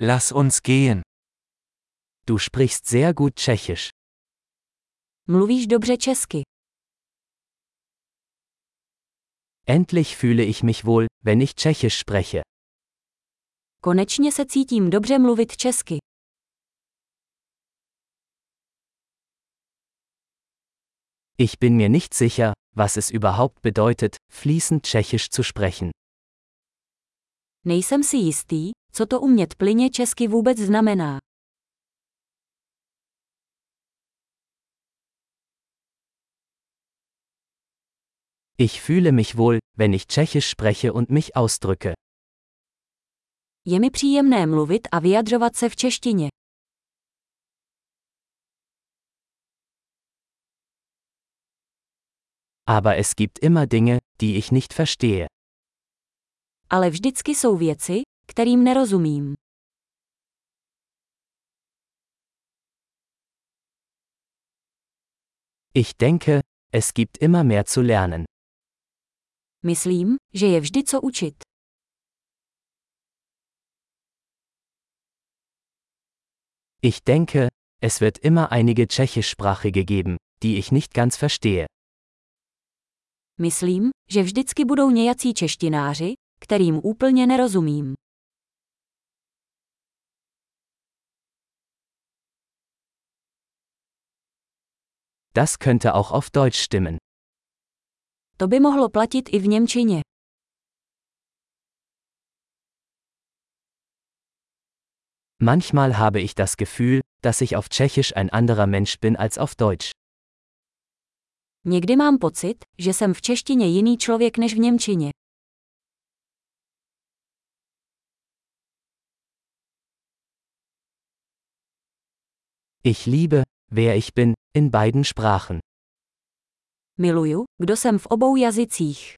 Lass uns gehen. Du sprichst sehr gut Tschechisch. Mluvíš dobře česky. Endlich fühle ich mich wohl, wenn ich Tschechisch spreche. Konečně se cítím dobře mluvit česky. Ich bin mir nicht sicher, was es überhaupt bedeutet, fließend Tschechisch zu sprechen. Nejsem si jistý, co to umět plyně česky vůbec znamená. Ich fühle mich wohl, wenn ich Tschechisch spreche und mich ausdrücke. Je mi příjemné mluvit a vyjadřovat se v češtině. Aber es gibt immer Dinge, die ich nicht verstehe. Ale vždycky jsou věci, kterým nerozumím. Ich denke, es gibt immer mehr zu lernen. Myslím, že je vždy co učit. Ich denke, es wird immer einige Tschechischsprachige geben, die ich nicht ganz verstehe. Myslím, že vždycky budou nějací češtináři, kterým úplně nerozumím. Das könnte auch auf Deutsch stimmen. To by mohlo platit i v Němčině. Manchmal habe ich das Gefühl, dass ich auf Tschechisch ein anderer Mensch bin als auf Deutsch. Někdy mám pocit, že jsem v češtině jiný člověk než v Němčině. Ich liebe, wer ich bin, in beiden Sprachen. Miluju, kdo jsem v obou jazycích.